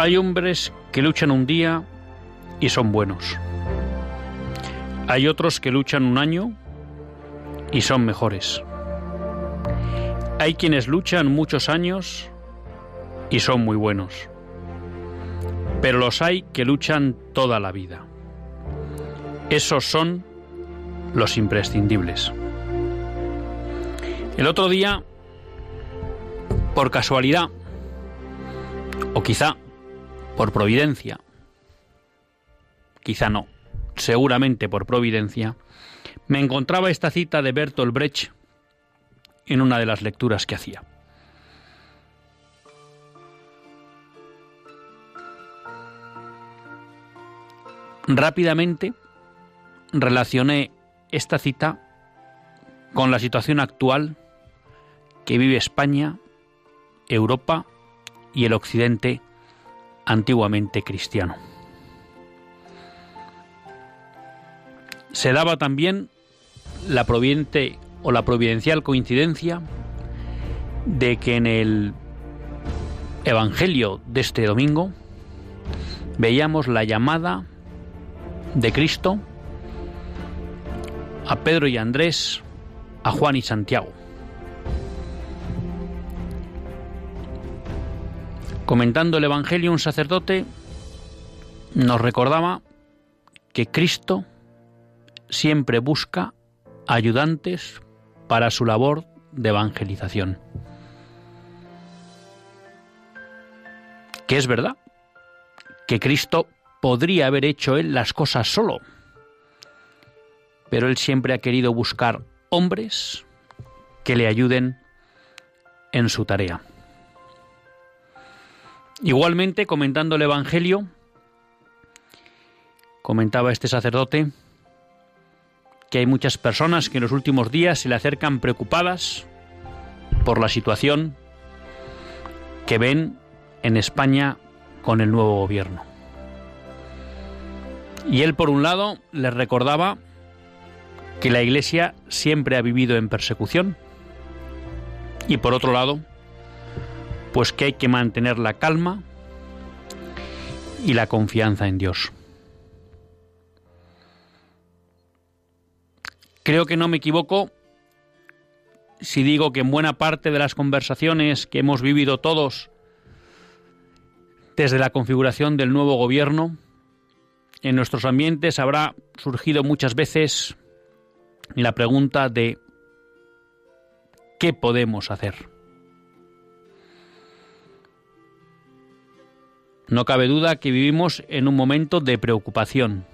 Hay hombres que luchan un día y son buenos. Hay otros que luchan un año y son mejores. Hay quienes luchan muchos años y son muy buenos. Pero los hay que luchan toda la vida. Esos son los imprescindibles. El otro día, por casualidad, o quizá por providencia, quizá no, seguramente por providencia, me encontraba esta cita de Bertolt Brecht en una de las lecturas que hacía. Rápidamente relacioné esta cita con la situación actual que vive España, Europa y el Occidente antiguamente cristiano. Se daba también la providente o la providencial coincidencia de que en el Evangelio de este domingo veíamos la llamada de Cristo a Pedro y Andrés, a Juan y Santiago. Comentando el Evangelio, un sacerdote nos recordaba que Cristo siempre busca ayudantes para su labor de evangelización. Que es verdad que Cristo podría haber hecho él las cosas solo, pero él siempre ha querido buscar hombres que le ayuden en su tarea. Igualmente, comentando el Evangelio, comentaba este sacerdote que hay muchas personas que en los últimos días se le acercan preocupadas por la situación que ven en España con el nuevo gobierno. Y él, por un lado, les recordaba que la Iglesia siempre ha vivido en persecución y por otro lado, pues que hay que mantener la calma y la confianza en Dios. Creo que no me equivoco si digo que en buena parte de las conversaciones que hemos vivido todos desde la configuración del nuevo gobierno, en nuestros ambientes habrá surgido muchas veces la pregunta de ¿qué podemos hacer? No cabe duda que vivimos en un momento de preocupación,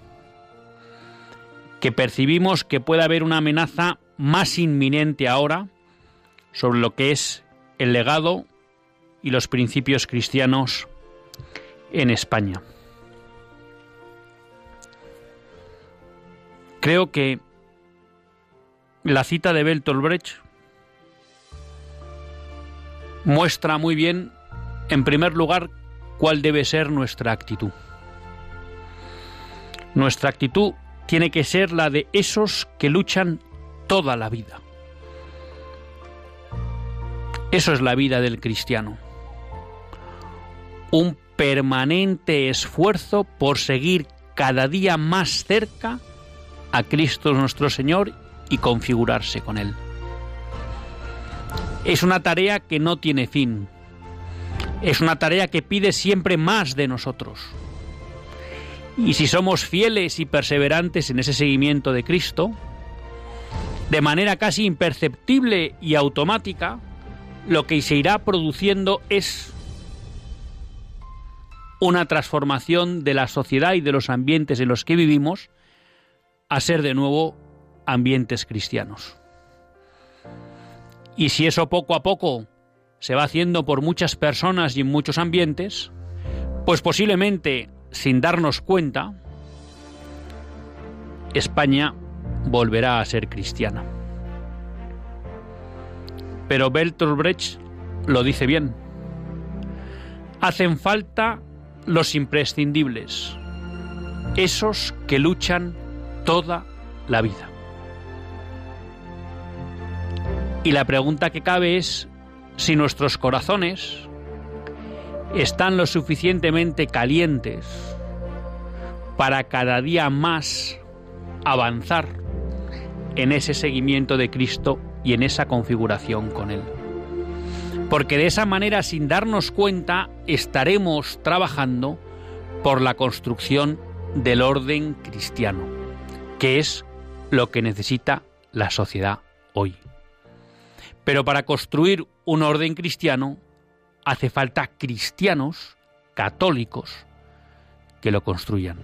que percibimos que puede haber una amenaza más inminente ahora sobre lo que es el legado y los principios cristianos en España. Creo que la cita de Bertolt Brecht muestra muy bien, en primer lugar, cuál debe ser nuestra actitud. Nuestra actitud tiene que ser la de esos que luchan toda la vida. Eso es la vida del cristiano. Un permanente esfuerzo por seguir cada día más cerca a Cristo nuestro Señor y configurarse con Él. Es una tarea que no tiene fin, Es una tarea que pide siempre más de nosotros. Y si somos fieles y perseverantes en ese seguimiento de Cristo, de manera casi imperceptible y automática, lo que se irá produciendo es una transformación de la sociedad y de los ambientes en los que vivimos a ser de nuevo ambientes cristianos. Y si eso poco a poco se va haciendo por muchas personas y en muchos ambientes, pues posiblemente sin darnos cuenta, España volverá a ser cristiana. Pero Bertolt Brecht lo dice bien. Hacen falta los imprescindibles, esos que luchan toda la vida. Y la pregunta que cabe es si nuestros corazones están lo suficientemente calientes para cada día más avanzar en ese seguimiento de Cristo y en esa configuración con Él. Porque de esa manera, sin darnos cuenta, estaremos trabajando por la construcción del orden cristiano, que es lo que necesita la sociedad hoy. Pero para construir un orden cristiano hace falta cristianos católicos que lo construyan.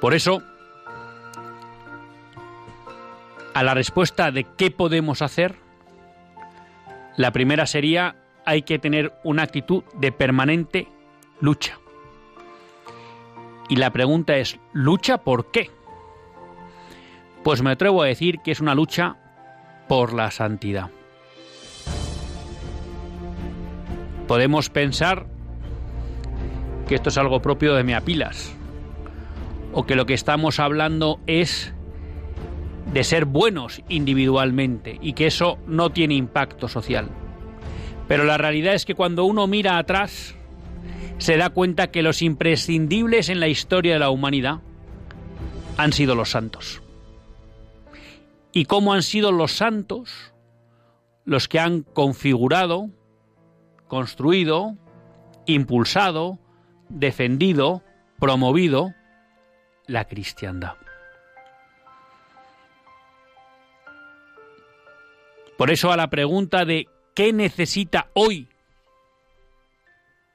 Por eso, a la respuesta de qué podemos hacer, la primera sería hay que tener una actitud de permanente lucha. Y la pregunta es, ¿lucha por qué? Pues me atrevo a decir que es una lucha por la santidad. Podemos pensar que esto es algo propio de Meapilas, o que lo que estamos hablando es de ser buenos individualmente y que eso no tiene impacto social. Pero la realidad es que cuando uno mira atrás, se da cuenta que los imprescindibles en la historia de la humanidad han sido los santos y cómo han sido los santos los que han configurado, construido, impulsado, defendido, promovido la cristiandad. Por eso a la pregunta de ¿qué necesita hoy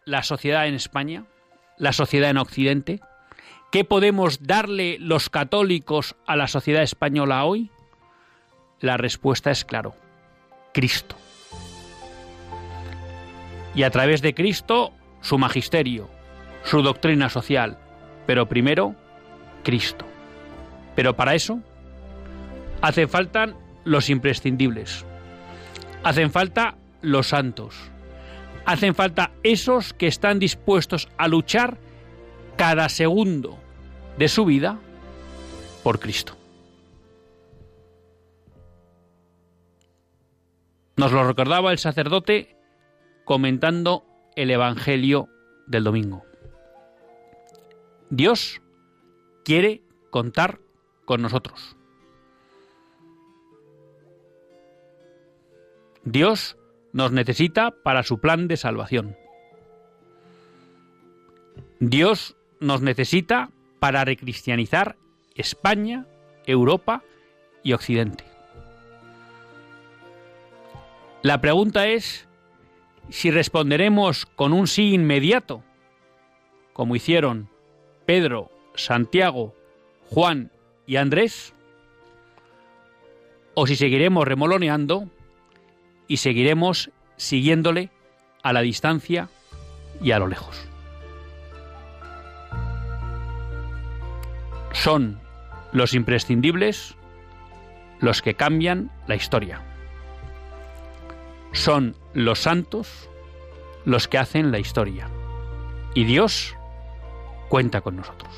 la sociedad en España, la sociedad en Occidente? ¿Qué podemos darle los católicos a la sociedad española hoy? La respuesta es claro, Cristo. Y a través de Cristo, su magisterio, su doctrina social, pero primero, Cristo. Pero para eso hacen falta los imprescindibles, hacen falta los santos, hacen falta esos que están dispuestos a luchar cada segundo de su vida por Cristo. Nos lo recordaba el sacerdote comentando el Evangelio del domingo. Dios quiere contar con nosotros. Dios nos necesita para su plan de salvación. Dios nos necesita para recristianizar España, Europa y Occidente. La pregunta es si responderemos con un sí inmediato, como hicieron Pedro, Santiago, Juan y Andrés, o si seguiremos remoloneando y seguiremos siguiéndole a la distancia y a lo lejos. Son los imprescindibles los que cambian la historia son los santos los que hacen la historia. Y Dios cuenta con nosotros.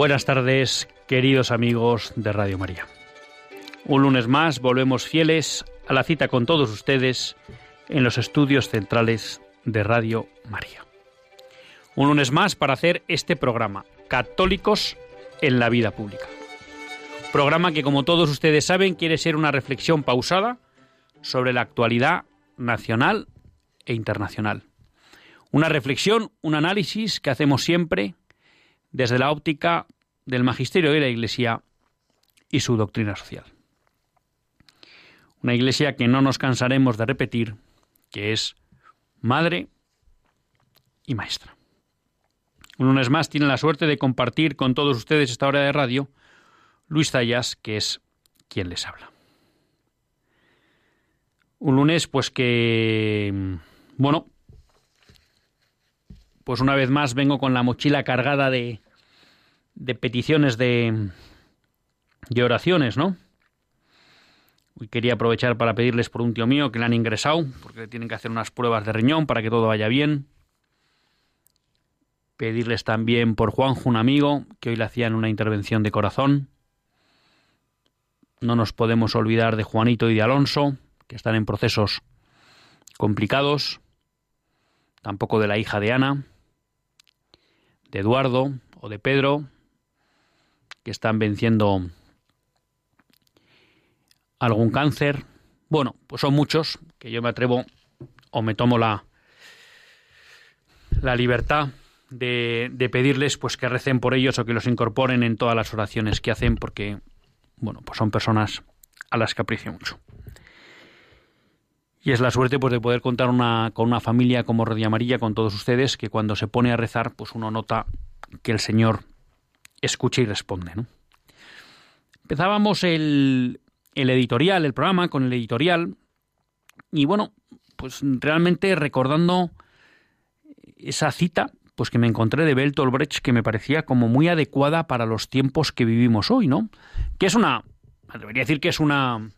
Buenas tardes, queridos amigos de Radio María. Un lunes más volvemos fieles a la cita con todos ustedes en los estudios centrales de Radio María. Un lunes más para hacer este programa, Católicos en la Vida Pública. Programa que, como todos ustedes saben, quiere ser una reflexión pausada sobre la actualidad nacional e internacional. Una reflexión, un análisis que hacemos siempre desde la óptica del magisterio de la Iglesia y su doctrina social. Una Iglesia que no nos cansaremos de repetir, que es madre y maestra. Un lunes más tiene la suerte de compartir con todos ustedes esta hora de radio Luis Zayas, que es quien les habla. Un lunes, pues que, bueno, pues una vez más vengo con la mochila cargada de, de peticiones de, de oraciones, ¿no? Y quería aprovechar para pedirles por un tío mío que le han ingresado, porque tienen que hacer unas pruebas de riñón para que todo vaya bien. Pedirles también por Juanjo, un amigo, que hoy le hacían una intervención de corazón. No nos podemos olvidar de Juanito y de Alonso, que están en procesos complicados. Tampoco de la hija de Ana, de Eduardo o de Pedro, que están venciendo algún cáncer. Bueno, pues son muchos que yo me atrevo o me tomo la, la libertad de, de, pedirles pues que recen por ellos o que los incorporen en todas las oraciones que hacen porque bueno pues son personas a las que aprecio mucho y es la suerte pues de poder contar una, con una familia como Red Amarilla con todos ustedes que cuando se pone a rezar pues uno nota que el Señor escucha y responde ¿no? empezábamos el, el editorial, el programa con el editorial. Y bueno, pues realmente recordando esa cita pues que me encontré de Bertolt Brecht que me parecía como muy adecuada para los tiempos que vivimos hoy, ¿no? Que es una debería decir que es una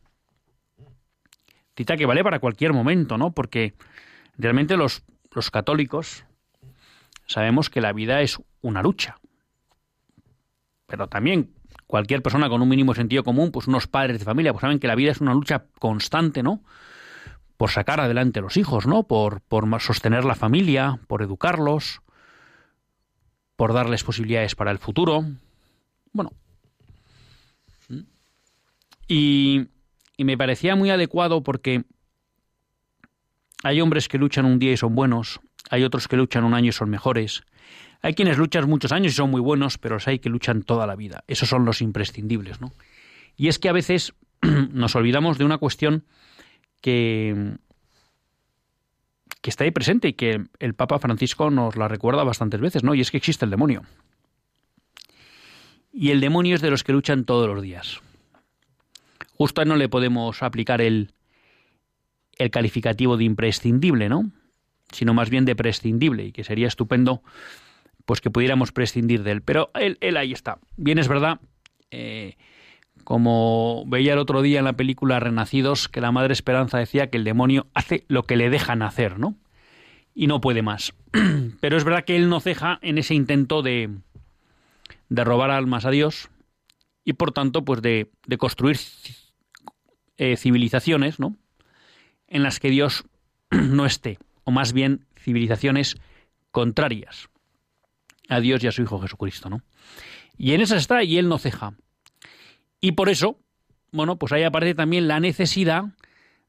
cita que vale para cualquier momento, ¿no? Porque realmente los los católicos sabemos que la vida es una lucha. Pero también cualquier persona con un mínimo sentido común, pues unos padres de familia, pues saben que la vida es una lucha constante, ¿no? Por sacar adelante a los hijos, ¿no? Por, por sostener la familia, por educarlos, por darles posibilidades para el futuro. Bueno. Y, y me parecía muy adecuado porque hay hombres que luchan un día y son buenos, hay otros que luchan un año y son mejores, hay quienes luchan muchos años y son muy buenos, pero hay que luchan toda la vida. Esos son los imprescindibles, ¿no? Y es que a veces nos olvidamos de una cuestión que, que está ahí presente y que el Papa Francisco nos la recuerda bastantes veces, ¿no? Y es que existe el demonio. Y el demonio es de los que luchan todos los días. Justo a no le podemos aplicar el, el calificativo de imprescindible, ¿no? Sino más bien de prescindible, y que sería estupendo pues que pudiéramos prescindir de él. Pero él, él ahí está. Bien es verdad, eh, como veía el otro día en la película Renacidos, que la Madre Esperanza decía que el demonio hace lo que le dejan hacer, ¿no? Y no puede más. Pero es verdad que él no ceja en ese intento de, de robar almas a Dios y por tanto, pues de, de construir eh, civilizaciones, ¿no? En las que Dios no esté, o más bien civilizaciones contrarias a Dios y a su Hijo Jesucristo, ¿no? Y en esa está y él no ceja. Y por eso, bueno, pues ahí aparece también la necesidad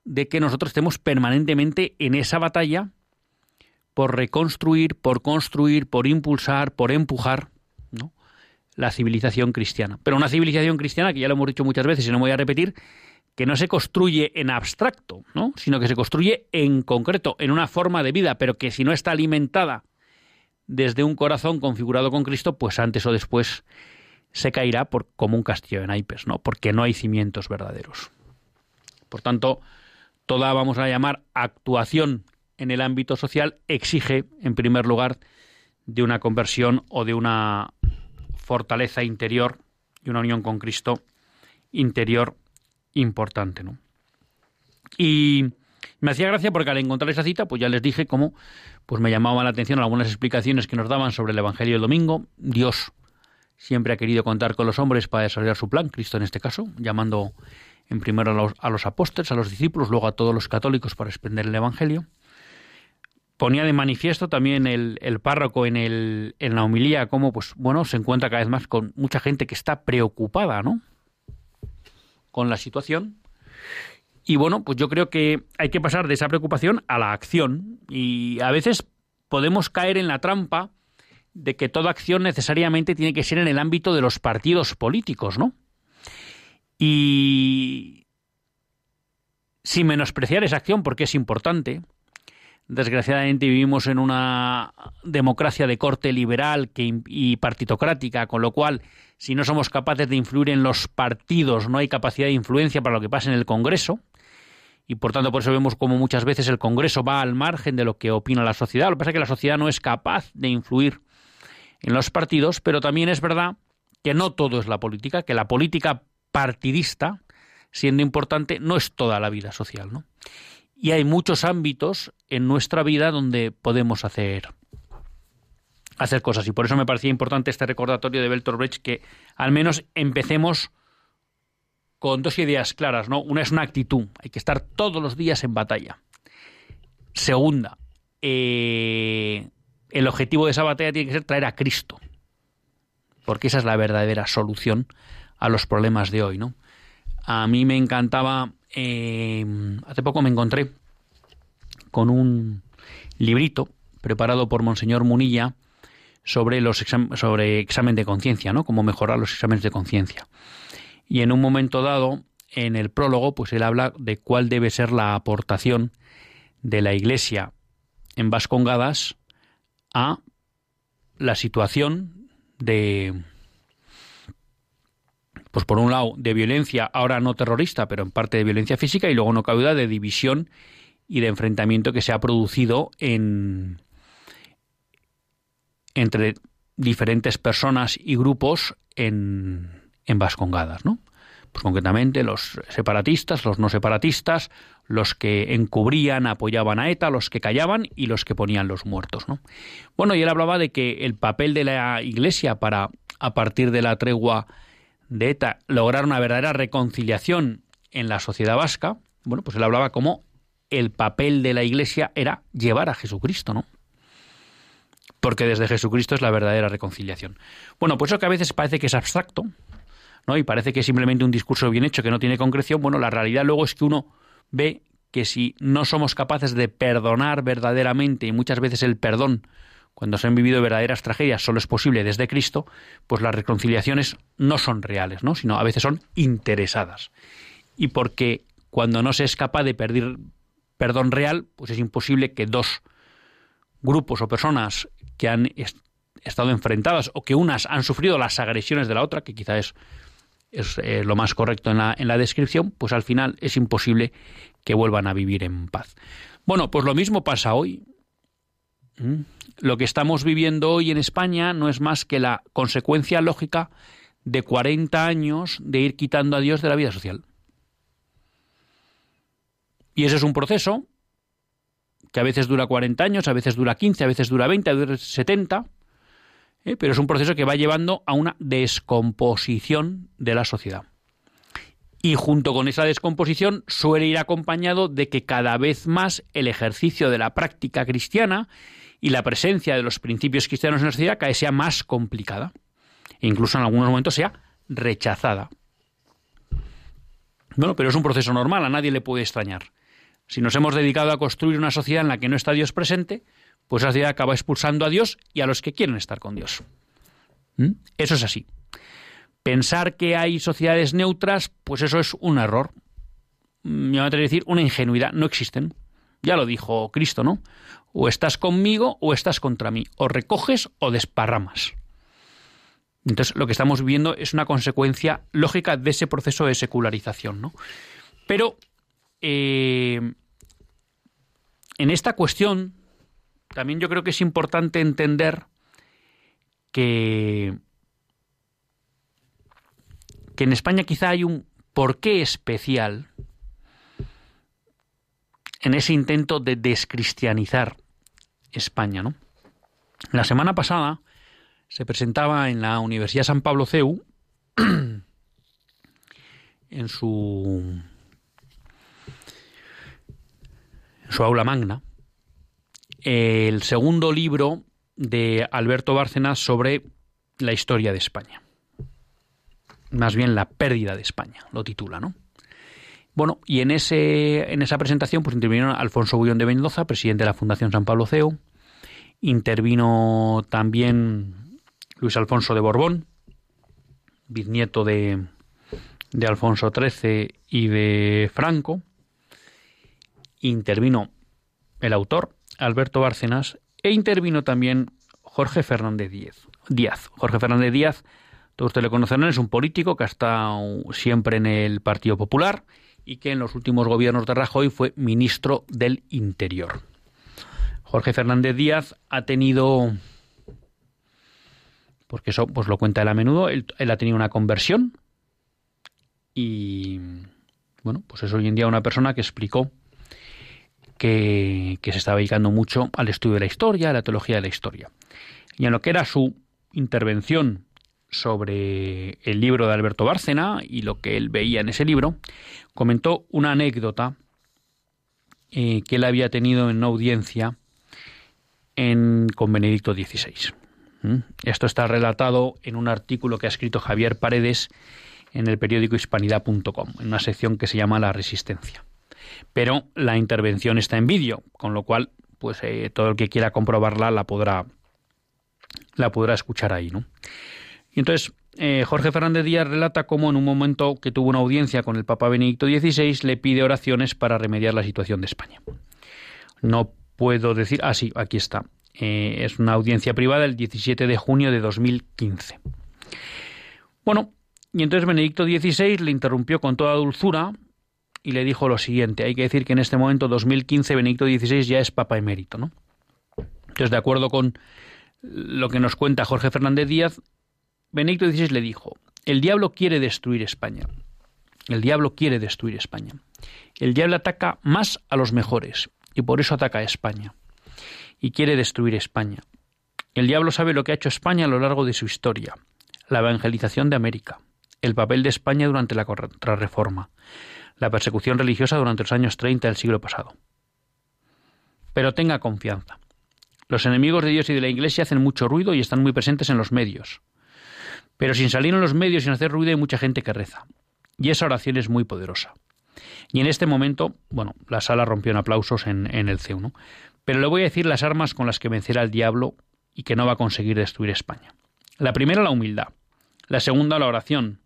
de que nosotros estemos permanentemente en esa batalla por reconstruir, por construir, por impulsar, por empujar, ¿no? la civilización cristiana. Pero una civilización cristiana, que ya lo hemos dicho muchas veces y no voy a repetir, que no se construye en abstracto, ¿no? sino que se construye en concreto, en una forma de vida, pero que si no está alimentada desde un corazón configurado con Cristo, pues antes o después se caerá por, como un castillo de naipes, ¿no? Porque no hay cimientos verdaderos. Por tanto, toda, vamos a llamar, actuación en el ámbito social exige, en primer lugar, de una conversión o de una fortaleza interior y una unión con Cristo interior importante, ¿no? Y me hacía gracia porque al encontrar esa cita, pues ya les dije cómo pues me llamaban la atención algunas explicaciones que nos daban sobre el Evangelio del domingo. Dios siempre ha querido contar con los hombres para desarrollar su plan, Cristo en este caso, llamando en primero a los, apóstoles, a los discípulos, luego a todos los católicos para extender el Evangelio. Ponía de manifiesto también el, el párroco en, el, en la homilía cómo pues, bueno, se encuentra cada vez más con mucha gente que está preocupada ¿no? Con la situación. Y bueno, pues yo creo que hay que pasar de esa preocupación a la acción. Y a veces podemos caer en la trampa de que toda acción necesariamente tiene que ser en el ámbito de los partidos políticos, ¿no? Y sin menospreciar esa acción, porque es importante, desgraciadamente vivimos en una democracia de corte liberal y partitocrática, con lo cual, si no somos capaces de influir en los partidos, no hay capacidad de influencia para lo que pasa en el Congreso, y por tanto por eso vemos como muchas veces el Congreso va al margen de lo que opina la sociedad. Lo que pasa es que la sociedad no es capaz de influir en los partidos, pero también es verdad que no todo es la política, que la política partidista, siendo importante, no es toda la vida social, ¿no? Y hay muchos ámbitos en nuestra vida donde podemos hacer hacer cosas y por eso me parecía importante este recordatorio de Bertolt Brecht que al menos empecemos con dos ideas claras, ¿no? Una es una actitud, hay que estar todos los días en batalla. Segunda, eh, el objetivo de esa batalla tiene que ser traer a Cristo, porque esa es la verdadera solución a los problemas de hoy, ¿no? A mí me encantaba, eh, hace poco me encontré con un librito preparado por Monseñor Munilla sobre los sobre examen de conciencia, ¿no? Cómo mejorar los exámenes de conciencia. Y en un momento dado, en el prólogo, pues él habla de cuál debe ser la aportación de la Iglesia en Vascongadas a la situación de, pues por un lado, de violencia, ahora no terrorista, pero en parte de violencia física, y luego no cabe de división y de enfrentamiento que se ha producido en, entre diferentes personas y grupos en, en Vascongadas, ¿no? Pues concretamente los separatistas, los no separatistas, los que encubrían, apoyaban a ETA, los que callaban y los que ponían los muertos. ¿no? Bueno, y él hablaba de que el papel de la Iglesia para, a partir de la tregua de ETA, lograr una verdadera reconciliación en la sociedad vasca, bueno, pues él hablaba como el papel de la Iglesia era llevar a Jesucristo, ¿no? Porque desde Jesucristo es la verdadera reconciliación. Bueno, pues eso que a veces parece que es abstracto, ¿no? Y parece que es simplemente un discurso bien hecho que no tiene concreción, bueno, la realidad luego es que uno ve que si no somos capaces de perdonar verdaderamente, y muchas veces el perdón, cuando se han vivido verdaderas tragedias, solo es posible desde Cristo, pues las reconciliaciones no son reales, ¿no? sino a veces son interesadas. Y porque cuando no se es capaz de pedir perdón real, pues es imposible que dos grupos o personas que han estado enfrentadas o que unas han sufrido las agresiones de la otra, que quizá es es eh, lo más correcto en la, en la descripción, pues al final es imposible que vuelvan a vivir en paz. Bueno, pues lo mismo pasa hoy. ¿Mm? Lo que estamos viviendo hoy en España no es más que la consecuencia lógica de 40 años de ir quitando a Dios de la vida social. Y ese es un proceso que a veces dura 40 años, a veces dura 15, a veces dura 20, a veces 70, ¿eh? pero es un proceso que va llevando a una descomposición de la sociedad. Y junto con esa descomposición suele ir acompañado de que cada vez más el ejercicio de la práctica cristiana y la presencia de los principios cristianos en la sociedad cada vez sea más complicada. E incluso en algunos momentos sea rechazada. Bueno, pero es un proceso normal, a nadie le puede extrañar. Si nos hemos dedicado a construir una sociedad en la que no está Dios presente, pues la sociedad acaba expulsando a Dios y a los que quieren estar con Dios. ¿Mm? Eso es así. Pensar que hay sociedades neutras, pues eso es un error. Mm, me van a decir una ingenuidad. No existen. Ya lo dijo Cristo, ¿no? O estás conmigo o estás contra mí. O recoges o desparramas. Entonces, lo que estamos viviendo es una consecuencia lógica de ese proceso de secularización, ¿no? Pero eh, en esta cuestión también yo creo que es importante entender que, que en España quizá hay un porqué especial en ese intento de descristianizar España, ¿no? La semana pasada se presentaba en la Universidad San Pablo CEU en su en su aula magna el segundo libro de Alberto Bárcenas sobre la historia de España. Más bien la pérdida de España, lo titula, ¿no? Bueno, y en, ese, en esa presentación pues intervinieron Alfonso Bullón de Mendoza, presidente de la Fundación San Pablo CEU, intervino también Luis Alfonso de Borbón, bisnieto de, de Alfonso XIII y de Franco, intervino el autor, Alberto Bárcenas, e intervino también Jorge Fernández Díaz. Jorge Fernández Díaz, todos ustedes le conocerán, es un político que ha estado siempre en el Partido Popular y que en los últimos gobiernos de Rajoy fue ministro del Interior. Jorge Fernández Díaz ha tenido, porque eso pues lo cuenta él a menudo, él, ha tenido una conversión y bueno, pues es hoy en día una persona que explicó que, se estaba dedicando mucho al estudio de la historia, a la teología de la historia. Y en lo que era su intervención sobre el libro de Alberto Bárcena y lo que él veía en ese libro, comentó una anécdota eh, que él había tenido en una audiencia en, con Benedicto XVI. ¿Mm? Esto está relatado en un artículo que ha escrito Javier Paredes en el periódico hispanidad.com, en una sección que se llama La Resistencia. Pero la intervención está en vídeo, con lo cual, pues eh, todo el que quiera comprobarla la podrá, la podrá escuchar ahí, ¿no? Y entonces eh, Jorge Fernández Díaz relata cómo en un momento que tuvo una audiencia con el Papa Benedicto XVI le pide oraciones para remediar la situación de España. No puedo decir, ah sí, aquí está. Eh, es una audiencia privada el 17 de junio de 2015. Bueno, y entonces Benedicto XVI le interrumpió con toda dulzura y le dijo lo siguiente. Hay que decir que en este momento, 2015, Benedicto XVI ya es Papa emérito, ¿no? Entonces, de acuerdo con lo que nos cuenta Jorge Fernández Díaz, Benedicto XVI le dijo, el diablo quiere destruir España. El diablo quiere destruir España. El diablo ataca más a los mejores y por eso ataca a España. Y quiere destruir España. El diablo sabe lo que ha hecho España a lo largo de su historia. La evangelización de América, el papel de España durante la contrarreforma, la persecución religiosa durante los años 30 del siglo pasado. Pero tenga confianza. Los enemigos de Dios y de la Iglesia hacen mucho ruido y están muy presentes en los medios. Pero sin salir en los medios, sin hacer ruido, hay mucha gente que reza. Y esa oración es muy poderosa. Y en este momento, bueno, la sala rompió en aplausos en, el C1. Pero le voy a decir las armas con las que vencerá el diablo y que no va a conseguir destruir España. La primera, la humildad. La segunda, la oración.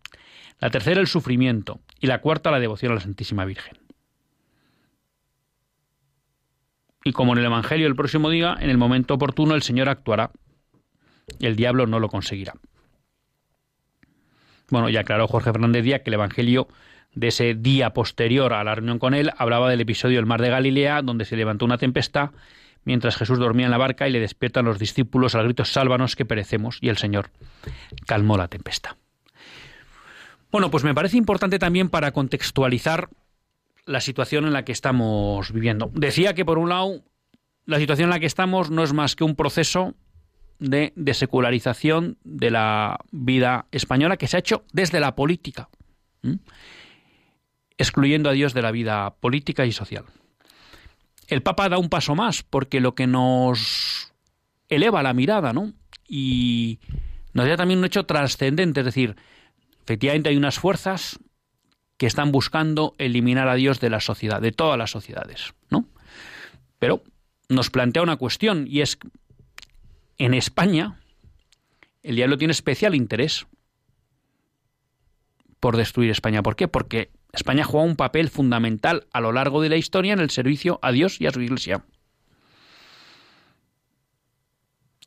La tercera, el sufrimiento. Y la cuarta, la devoción a la Santísima Virgen. Y como en el Evangelio el próximo día, en el momento oportuno el Señor actuará. Y el diablo no lo conseguirá. Bueno, ya aclaró Jorge Fernández Díaz que el Evangelio de ese día posterior a la reunión con él hablaba del episodio del mar de Galilea, donde se levantó una tempestad mientras Jesús dormía en la barca y le despiertan los discípulos al grito sálvanos que perecemos y el Señor calmó la tempestad. Bueno, pues me parece importante también para contextualizar la situación en la que estamos viviendo. Decía que por un lado la situación en la que estamos no es más que un proceso de secularización de la vida española que se ha hecho desde la política, excluyendo a Dios de la vida política y social. El Papa da un paso más, porque lo que nos eleva la mirada, ¿no? Y nos da también un hecho trascendente, es decir, efectivamente hay unas fuerzas que están buscando eliminar a Dios de la sociedad, de todas las sociedades, ¿no? Pero nos plantea una cuestión y es en España, el diablo tiene especial interés por destruir España. ¿Por qué? Porque España juega un papel fundamental a lo largo de la historia en el servicio a Dios y a su Iglesia.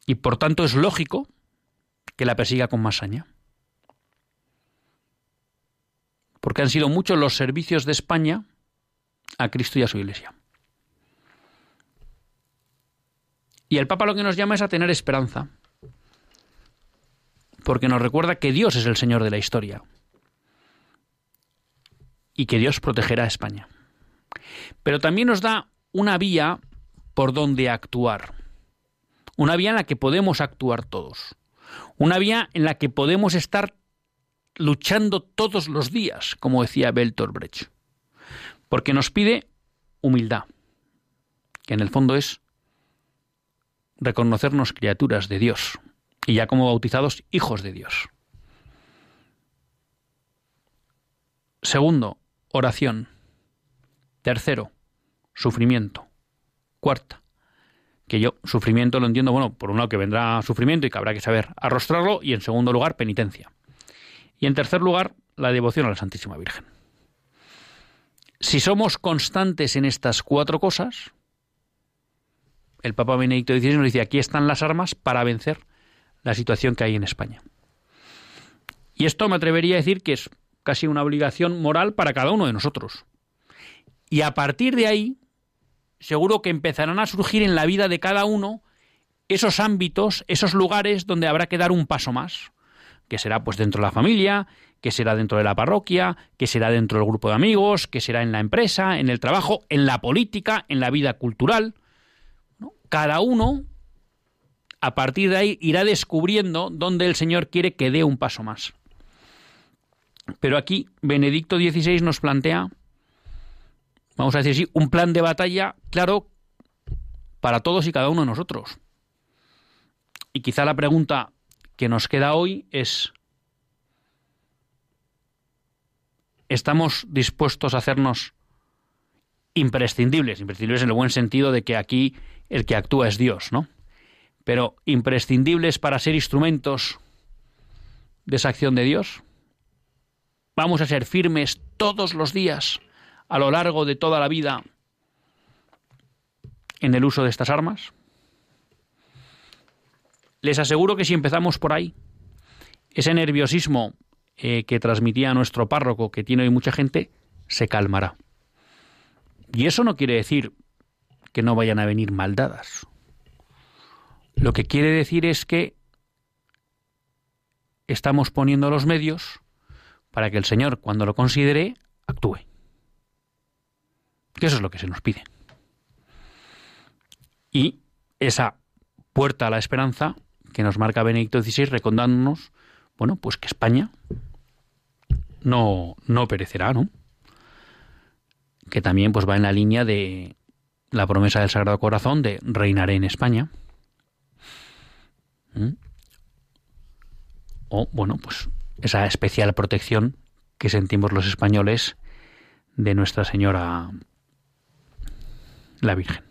Y por tanto es lógico que la persiga con más saña. Porque han sido muchos los servicios de España a Cristo y a su Iglesia. Y el Papa lo que nos llama es a tener esperanza, porque nos recuerda que Dios es el Señor de la historia y que Dios protegerá a España. Pero también nos da una vía por donde actuar, una vía en la que podemos actuar todos, Una vía en la que podemos estar luchando todos los días, como decía Bertolt Brecht. Porque nos pide humildad, que en el fondo es reconocernos criaturas de Dios y ya como bautizados hijos de Dios. Segundo, oración. Tercero, sufrimiento. Cuarta, que yo sufrimiento lo entiendo, bueno, por un lado que vendrá sufrimiento y que habrá que saber arrostrarlo, y en segundo lugar, penitencia. Y en tercer lugar, la devoción a la Santísima Virgen. Si somos constantes en estas cuatro cosas, el Papa Benedicto XVI nos dice, aquí están las armas para vencer la situación que hay en España. Y esto me atrevería a decir que es casi una obligación moral para cada uno de nosotros. Y a partir de ahí, seguro que empezarán a surgir en la vida de cada uno esos ámbitos, esos lugares donde habrá que dar un paso más, que será pues dentro de la familia, que será dentro de la parroquia, que será dentro del grupo de amigos, que será en la empresa, en el trabajo, en la política, en la vida cultural. Cada uno, a partir de ahí, irá descubriendo dónde el Señor quiere que dé un paso más. Pero aquí Benedicto XVI nos plantea, vamos a decir así, un plan de batalla claro para todos y cada uno de nosotros. Y quizá la pregunta que nos queda hoy es, ¿estamos dispuestos a hacernos imprescindibles? Imprescindibles en el buen sentido de que aquí el que actúa es Dios, ¿no? Pero imprescindibles para ser instrumentos de esa acción de Dios. Vamos a ser firmes todos los días, a lo largo de toda la vida, en el uso de estas armas. Les aseguro que si empezamos por ahí, ese nerviosismo eh, que transmitía nuestro párroco, que tiene hoy mucha gente, se calmará. Y eso no quiere decir que no vayan a venir maldadas. Lo que quiere decir es que estamos poniendo los medios para que el Señor, cuando lo considere, actúe. Que eso es lo que se nos pide. Y esa puerta a la esperanza que nos marca Benedicto XVI recordándonos, bueno, pues que España no, no perecerá, ¿no? Que también pues va en la línea de la promesa del Sagrado Corazón de reinaré en España. ¿Mm? O, bueno, pues esa especial protección que sentimos los españoles de Nuestra Señora la Virgen.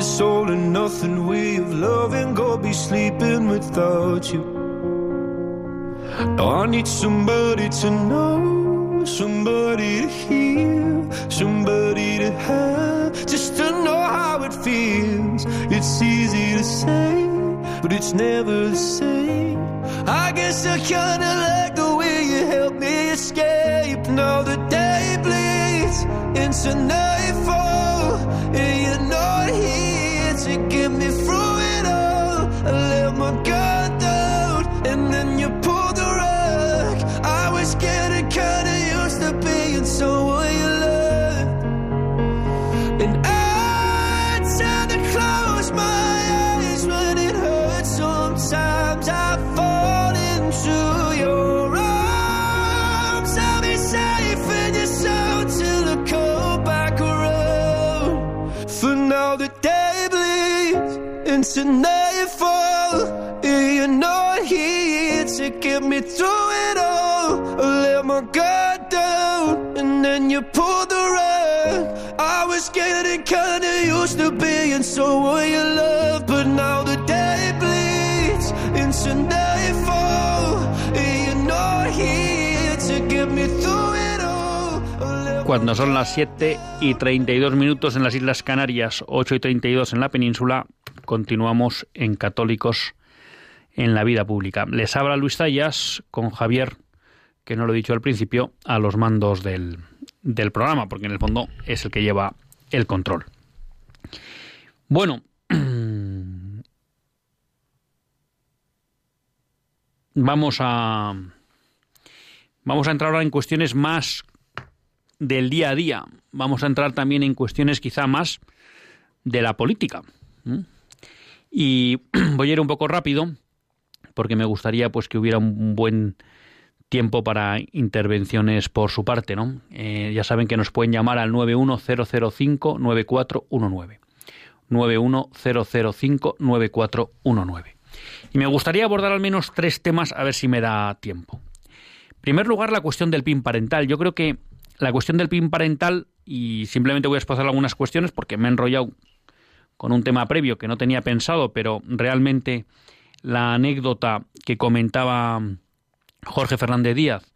This all and nothing way of loving, go be sleeping without you. I need somebody to know, somebody to hear, somebody to have, just to know how it feels. It's easy to say, but it's never the same. I guess I kinda like the way you help me escape. Now the day bleeds into nightfall, to me through it all. Down, and then you the rug. I was used to but now the day bleeds Cuando son las 7 y 32 minutos en las Islas Canarias, 8 y 32 en la península, continuamos en Católicos en la vida pública. Les habla Luis Zayas con Javier, que no lo he dicho al principio, a los mandos del, del programa, porque en el fondo es el que lleva el control. Bueno, vamos a vamos a entrar ahora en cuestiones más del día a día. Vamos a entrar también en cuestiones quizá más de la política. Y voy a ir un poco rápido porque me gustaría pues que hubiera un buen tiempo para intervenciones por su parte, ¿no? Eh, ya saben que nos pueden llamar al 91005-9419. 91005-9419. Y me gustaría abordar al menos tres temas a ver si me da tiempo. En primer lugar, la cuestión del PIN parental. Yo creo que la cuestión del PIN parental, y simplemente voy a exposar algunas cuestiones porque me he enrollado con un tema previo que no tenía pensado, pero realmente la anécdota que comentaba Jorge Fernández Díaz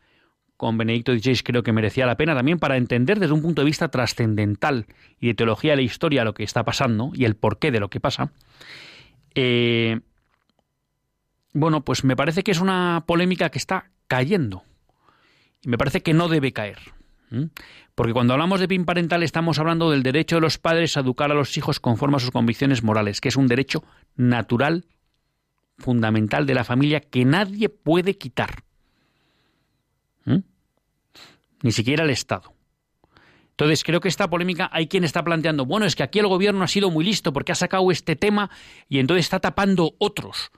con Benedicto XVI creo que merecía la pena también para entender desde un punto de vista trascendental y de teología de la historia lo que está pasando y el porqué de lo que pasa. Eh, bueno, pues me parece que es una polémica que está cayendo. Y me parece que no debe caer. ¿M? Porque cuando hablamos de PIN parental estamos hablando del derecho de los padres a educar a los hijos conforme a sus convicciones morales, que es un derecho natural, fundamental de la familia que nadie puede quitar. ¿Mm? Ni siquiera el Estado. Entonces creo que esta polémica hay quien está planteando, bueno, es que aquí el gobierno ha sido muy listo porque ha sacado este tema y entonces está tapando otros.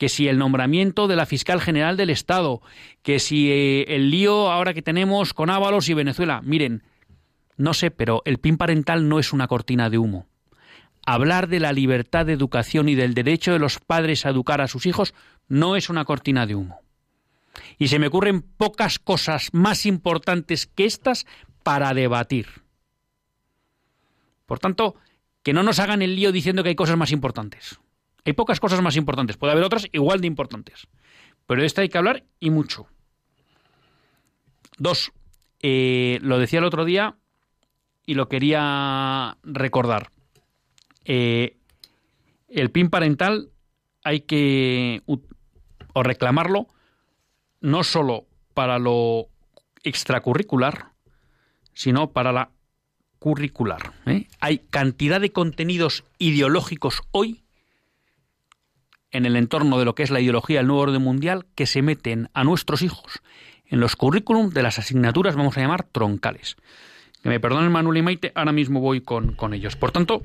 Que si el nombramiento de la fiscal general del Estado, que si eh, el lío ahora que tenemos con Ábalos y Venezuela. Miren, no sé, pero el PIN parental no es una cortina de humo. Hablar de la libertad de educación y del derecho de los padres a educar a sus hijos no es una cortina de humo. Y se me ocurren pocas cosas más importantes que estas para debatir. Por tanto, que no nos hagan el lío diciendo que hay cosas más importantes. Hay pocas cosas más importantes, puede haber otras igual de importantes. Pero de esta hay que hablar y mucho. Dos, eh, lo decía el otro día y lo quería recordar. Eh, el PIN parental hay que o reclamarlo no solo para lo extracurricular, sino para la curricular. ¿eh? Hay cantidad de contenidos ideológicos hoy en el entorno de lo que es la ideología del nuevo orden mundial que se meten a nuestros hijos en los currículum de las asignaturas, vamos a llamar troncales. Que me perdonen Manuel y Maite, ahora mismo voy con, con ellos. Por tanto,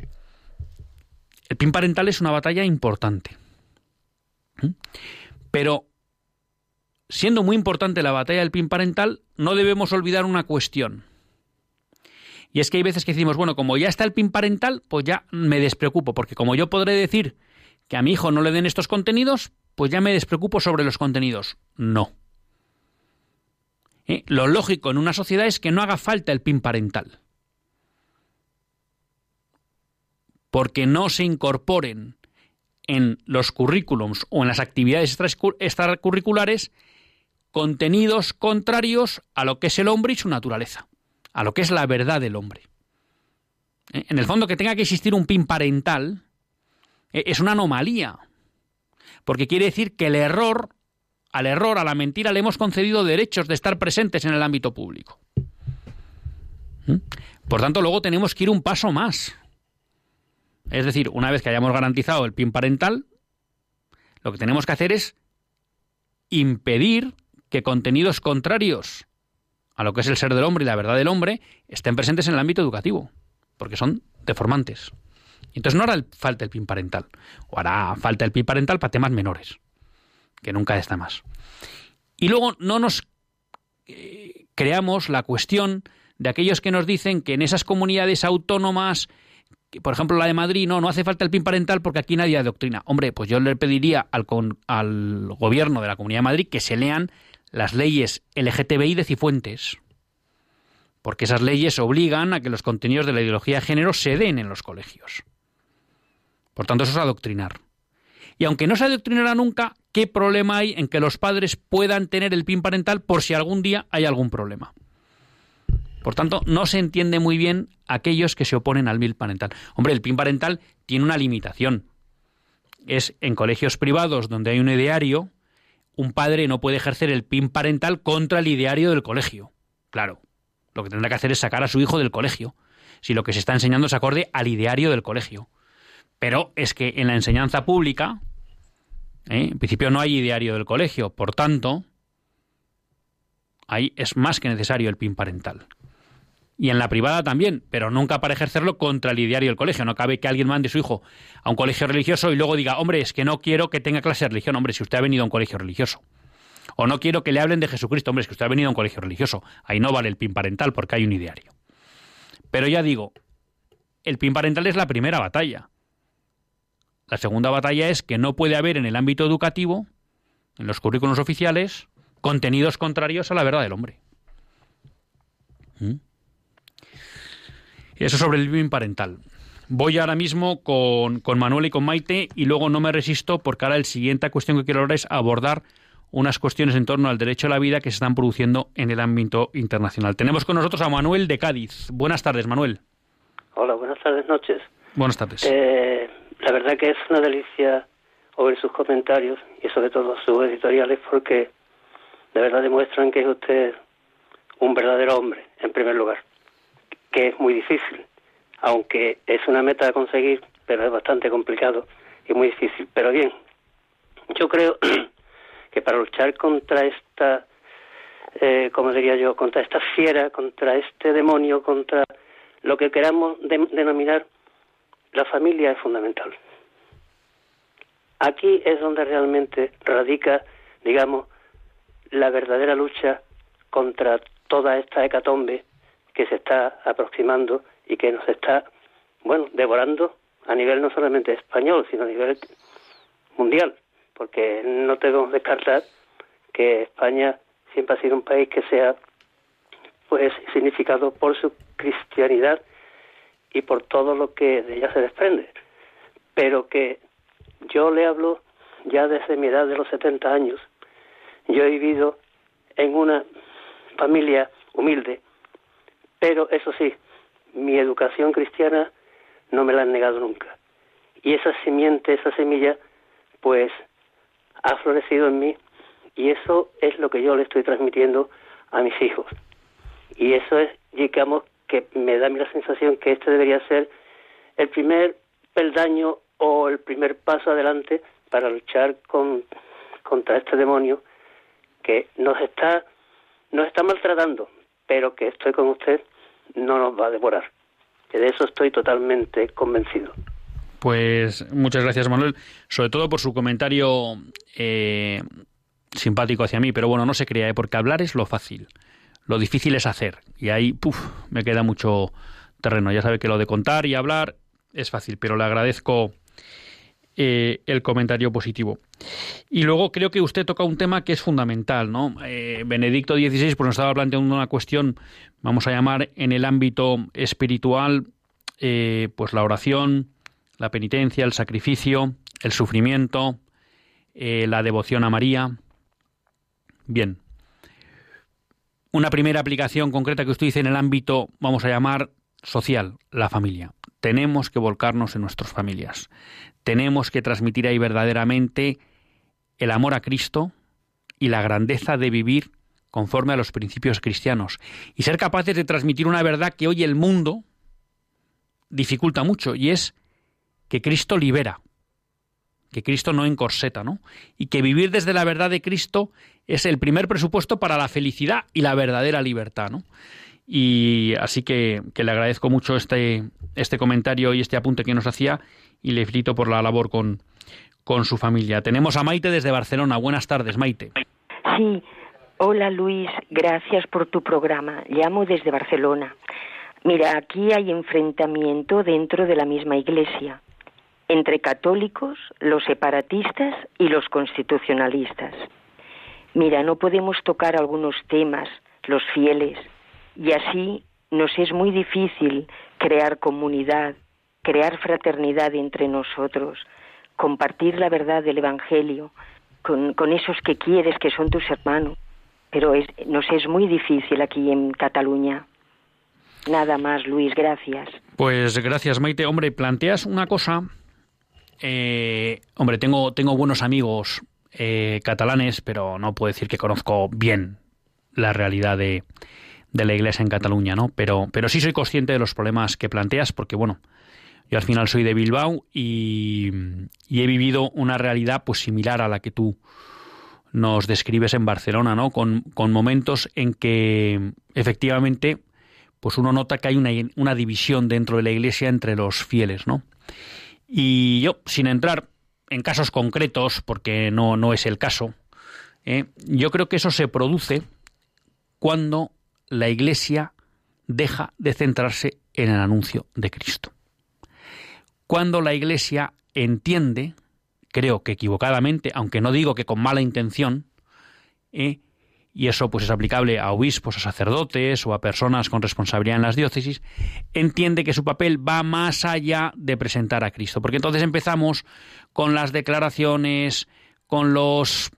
el PIN parental es una batalla importante. ¿Mm? Pero, siendo muy importante la batalla del PIN parental, no debemos olvidar una cuestión. Y es que hay veces que decimos, bueno, como ya está el PIN parental, pues ya me despreocupo, porque como yo podré decir que a mi hijo no le den estos contenidos, pues ya me despreocupo sobre los contenidos. No. ¿Eh? Lo lógico en una sociedad es que no haga falta el PIN parental. Porque no se incorporen en los currículums o en las actividades extracurriculares contenidos contrarios a lo que es el hombre y su naturaleza, a lo que es la verdad del hombre. ¿Eh? En el fondo, que tenga que existir un PIN parental es una anomalía, porque quiere decir que el error, al error, a la mentira, le hemos concedido derechos de estar presentes en el ámbito público. ¿Mm? Por tanto, luego tenemos que ir un paso más. Es decir, una vez que hayamos garantizado el PIN parental, lo que tenemos que hacer es impedir que contenidos contrarios a lo que es el ser del hombre y la verdad del hombre estén presentes en el ámbito educativo, porque son deformantes. Entonces no hará falta el PIN parental, o hará falta el PIN parental para temas menores, que nunca está más. Y luego no nos eh, creamos la cuestión de aquellos que nos dicen que en esas comunidades autónomas por ejemplo, la de Madrid, no, no hace falta el PIN parental porque aquí nadie adoctrina. Hombre, pues yo le pediría al, al gobierno de la Comunidad de Madrid que se lean las leyes LGTBI de Cifuentes. Porque esas leyes obligan a que los contenidos de la ideología de género se den en los colegios. Por tanto, eso es adoctrinar. Y aunque no se adoctrinará nunca, ¿qué problema hay en que los padres puedan tener el PIN parental por si algún día hay algún problema? Por tanto, no se entiende muy bien aquellos que se oponen al PIN parental. Hombre, el PIN parental tiene una limitación. Es en colegios privados donde hay un ideario, un padre no puede ejercer el PIN parental contra el ideario del colegio. Claro, lo que tendrá que hacer es sacar a su hijo del colegio, si lo que se está enseñando es acorde al ideario del colegio. Pero es que en la enseñanza pública, ¿eh? en principio no hay ideario del colegio, por tanto, ahí es más que necesario el PIN parental y en la privada también, pero nunca para ejercerlo contra el ideario del colegio. No cabe que alguien mande a su hijo a un colegio religioso y luego diga, hombre, es que no quiero que tenga clase de religión, hombre, si usted ha venido a un colegio religioso. O no quiero que le hablen de Jesucristo, hombre, es que usted ha venido a un colegio religioso. Ahí no vale el PIN parental porque hay un ideario. Pero ya digo, el PIN parental es la primera batalla. La segunda batalla es que no puede haber en el ámbito educativo, en los currículos oficiales, contenidos contrarios a la verdad del hombre. ¿Mm? Eso sobre el BIM parental. Voy ahora mismo con, Manuel y con Maite y luego no me resisto porque ahora el siguiente cuestión que quiero ahora es abordar unas cuestiones en torno al derecho a la vida que se están produciendo en el ámbito internacional. Tenemos con nosotros a Manuel de Cádiz. Buenas tardes, Manuel. Hola, buenas tardes, noches. Buenas tardes. Eh, la verdad que es una delicia oír sus comentarios y sobre todo sus editoriales porque de verdad demuestran que es usted un verdadero hombre, en primer lugar que es muy difícil, aunque es una meta a conseguir, pero es bastante complicado y muy difícil. Pero bien, yo creo que para luchar contra esta, eh, como diría yo, contra esta fiera, contra este demonio, contra lo que queramos denominar, la familia es fundamental. Aquí es donde realmente radica, digamos, la verdadera lucha contra toda esta hecatombe que se está aproximando y que nos está, bueno, devorando a nivel no solamente español, sino a nivel mundial, porque no tenemos que descartar que España siempre ha sido un país que sea pues significado por su cristianidad y por todo lo que de ella se desprende, pero que yo le hablo ya desde mi edad de los 70 años, yo he vivido en una familia humilde pero eso sí, mi educación cristiana no me la han negado nunca. Y esa simiente, esa semilla, pues ha florecido en mí y eso es lo que yo le estoy transmitiendo a mis hijos. Y eso es, digamos, que me da a mí la sensación que este debería ser el primer peldaño o el primer paso adelante para luchar con, contra este demonio que nos está, nos está maltratando, pero que estoy con usted, no nos va a devorar. Que de eso estoy totalmente convencido. Pues muchas gracias, Manuel, sobre todo por su comentario eh, simpático hacia mí, pero bueno, no se crea, ¿eh? porque hablar es lo fácil, lo difícil es hacer, y ahí puf, me queda mucho terreno. Ya sabe que lo de contar y hablar es fácil, pero le agradezco eh, el comentario positivo. Y luego creo que usted toca un tema que es fundamental, ¿no? Eh, Benedicto XVI pues nos estaba planteando una cuestión, vamos a llamar en el ámbito espiritual, eh, pues la oración, la penitencia, el sacrificio, el sufrimiento, la devoción a María. Bien. Una primera aplicación concreta que usted dice en el ámbito, vamos a llamar social, la familia. Tenemos que volcarnos en nuestras familias. Tenemos que transmitir ahí verdaderamente el amor a Cristo y la grandeza de vivir conforme a los principios cristianos. Y ser capaces de transmitir una verdad que hoy el mundo dificulta mucho y es que Cristo libera, que Cristo no encorseta, ¿no? Y que vivir desde la verdad de Cristo es el primer presupuesto para la felicidad y la verdadera libertad, ¿no? Y así que, que le agradezco mucho este, este comentario y este apunte que nos hacía y le felicito por la labor con, con su familia. Tenemos a Maite desde Barcelona. Buenas tardes, Maite. Sí, hola Luis, gracias por tu programa. Llamo desde Barcelona. Mira, aquí hay enfrentamiento dentro de la misma Iglesia entre católicos, los separatistas y los constitucionalistas. Mira, no podemos tocar algunos temas, los fieles, y así nos es muy difícil crear comunidad, crear fraternidad entre nosotros, compartir la verdad del Evangelio con, esos que quieres, que son tus hermanos. Pero es, nos es muy difícil aquí en Cataluña. Nada más, Luis, gracias. Pues gracias, Maite. Hombre, planteas una cosa eh, hombre, tengo, tengo buenos amigos eh, catalanes, pero no puedo decir que conozco bien la realidad de, de, la Iglesia en Cataluña, ¿no? Pero, pero sí soy consciente de los problemas que planteas, porque bueno, yo al final soy de Bilbao y, he vivido una realidad pues similar a la que tú nos describes en Barcelona, ¿no? Con, con momentos en que efectivamente pues uno nota que hay una, una división dentro de la Iglesia entre los fieles, ¿no? Y yo, sin entrar en casos concretos, porque no, no es el caso, eh, yo creo que eso se produce cuando la Iglesia deja de centrarse en el anuncio de Cristo. Cuando la Iglesia entiende, creo que equivocadamente, aunque no digo que con mala intención, eh, y eso pues es aplicable a obispos, a sacerdotes o a personas con responsabilidad en las diócesis, entiende que su papel va más allá de presentar a Cristo, porque entonces empezamos con las declaraciones, con los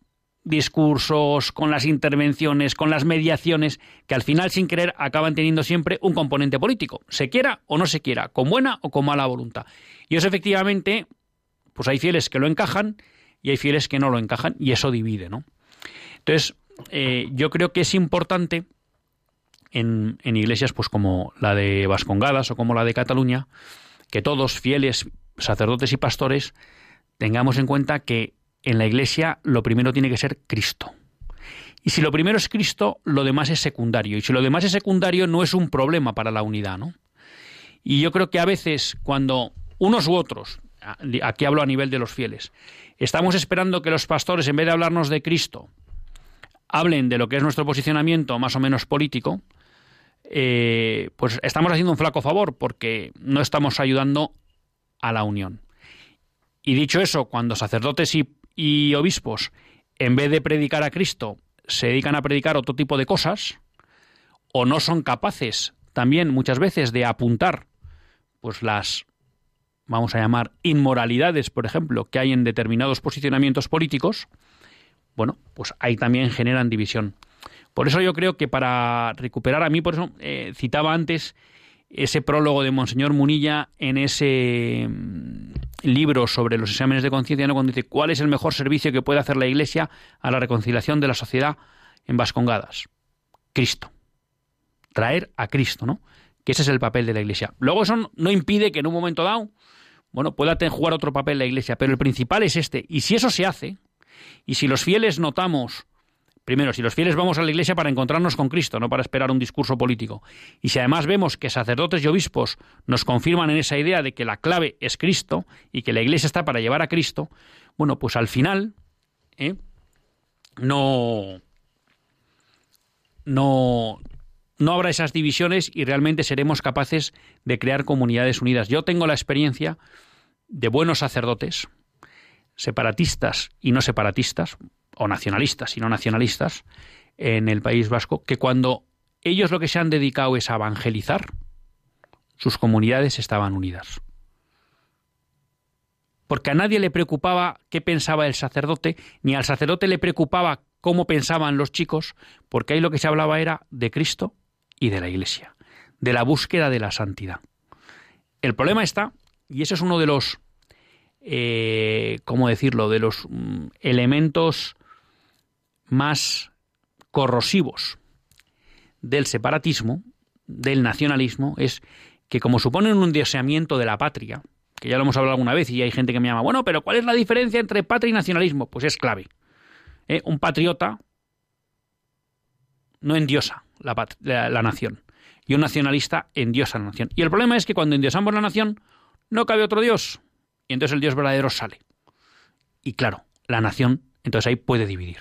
discursos, con las intervenciones, con las mediaciones, que al final sin querer acaban teniendo siempre un componente político, se quiera o no se quiera, con buena o con mala voluntad. Y eso efectivamente, pues hay fieles que lo encajan y hay fieles que no lo encajan y eso divide, ¿no? Entonces, eh, yo creo que es importante en, iglesias pues como la de Vascongadas o como la de Cataluña, que todos, fieles, sacerdotes y pastores, tengamos en cuenta que en la iglesia lo primero tiene que ser Cristo. Y si lo primero es Cristo, lo demás es secundario. Y si lo demás es secundario, no es un problema para la unidad, ¿no? Y yo creo que a veces, cuando unos u otros, aquí hablo a nivel de los fieles, estamos esperando que los pastores, en vez de hablarnos de Cristo, hablen de lo que es nuestro posicionamiento más o menos político, eh, pues estamos haciendo un flaco favor porque no estamos ayudando a la unión. Y dicho eso, cuando sacerdotes y, y obispos, en vez de predicar a Cristo, se dedican a predicar otro tipo de cosas, o no son capaces también muchas veces de apuntar pues las vamos a llamar inmoralidades, por ejemplo, que hay en determinados posicionamientos políticos, bueno, pues ahí también generan división. Por eso yo creo que para recuperar a mí, por eso eh, citaba antes ese prólogo de Monseñor Munilla en ese mm, libro sobre los exámenes de conciencia, ¿no? cuando dice cuál es el mejor servicio que puede hacer la Iglesia a la reconciliación de la sociedad en Vascongadas. Cristo. Traer a Cristo, ¿no? Que ese es el papel de la Iglesia. Luego eso no impide que en un momento dado, bueno, pueda jugar otro papel la Iglesia, pero el principal es este. Y si eso se hace, y si los fieles notamos, primero, si los fieles vamos a la iglesia para encontrarnos con Cristo, no para esperar un discurso político, y si además vemos que sacerdotes y obispos nos confirman en esa idea de que la clave es Cristo y que la iglesia está para llevar a Cristo, bueno, pues al final ¿eh? no, no, no habrá esas divisiones y realmente seremos capaces de crear comunidades unidas. Yo tengo la experiencia de buenos sacerdotes, separatistas y no separatistas, o nacionalistas y no nacionalistas, en el País Vasco, que cuando ellos lo que se han dedicado es a evangelizar, sus comunidades estaban unidas. Porque a nadie le preocupaba qué pensaba el sacerdote, ni al sacerdote le preocupaba cómo pensaban los chicos, porque ahí lo que se hablaba era de Cristo y de la Iglesia, de la búsqueda de la santidad. El problema está, y ese es uno de los eh, ¿cómo decirlo?, de los mm, elementos más corrosivos del separatismo, del nacionalismo, es que como suponen un deseamiento de la patria, que ya lo hemos hablado alguna vez y hay gente que me llama, bueno, pero ¿cuál es la diferencia entre patria y nacionalismo? Pues es clave. ¿Eh? Un patriota no endiosa la, la, la, nación y un nacionalista endiosa la nación. Y el problema es que cuando endiosamos la nación, no cabe otro Dios y entonces el Dios verdadero sale. Y claro, la nación entonces ahí puede dividir.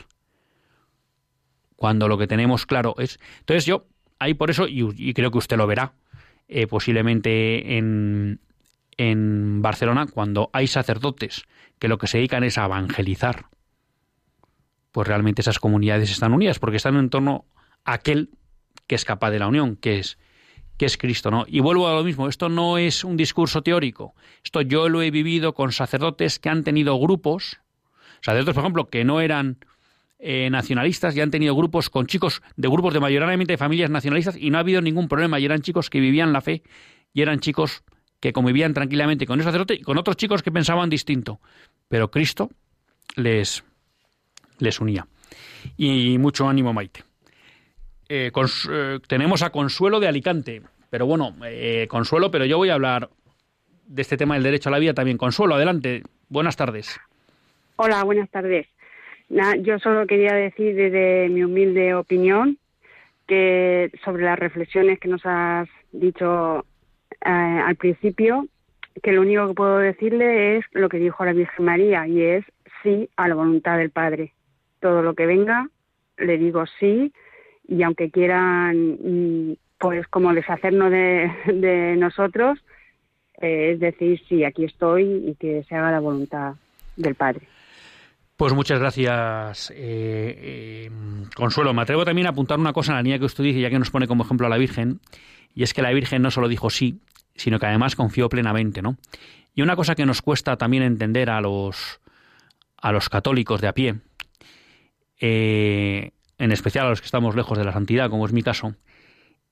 Cuando lo que tenemos claro es... Entonces yo, ahí por eso, y, creo que usted lo verá, eh, posiblemente en, en Barcelona, cuando hay sacerdotes que lo que se dedican es a evangelizar, pues realmente esas comunidades están unidas, porque están en torno a aquel que es capaz de la unión, que es que es Cristo, ¿no? Y vuelvo a lo mismo, esto no es un discurso teórico, esto yo lo he vivido con sacerdotes que han tenido grupos, sacerdotes, por ejemplo, que no eran eh, nacionalistas y han tenido grupos con chicos de grupos de mayoritariamente de familias nacionalistas y no ha habido ningún problema y eran chicos que vivían la fe y eran chicos que convivían tranquilamente con esos sacerdotes y con otros chicos que pensaban distinto, pero Cristo les les unía. Y mucho ánimo, Maite. Eh, eh, tenemos a Consuelo de Alicante. Pero bueno, eh, Consuelo, pero yo voy a hablar de este tema del derecho a la vida también. Consuelo, adelante. Buenas tardes. Hola, buenas tardes. yo solo quería decir desde mi humilde opinión que sobre las reflexiones que nos has dicho al principio, que lo único que puedo decirle es lo que dijo la Virgen María y es sí a la voluntad del Padre. Todo lo que venga, le digo sí y aunque quieran pues como deshacernos de, de nosotros, eh, es decir, sí, aquí estoy y que se haga la voluntad del Padre. Pues muchas gracias, eh, eh, Consuelo. Me atrevo también a apuntar una cosa en la línea que usted dice, ya que nos pone como ejemplo a la Virgen, y es que la Virgen no solo dijo sí, sino que además confió plenamente, ¿no? Y una cosa que nos cuesta también entender a los, a los católicos de a pie, eh, en especial a los que estamos lejos de la santidad, como es mi caso,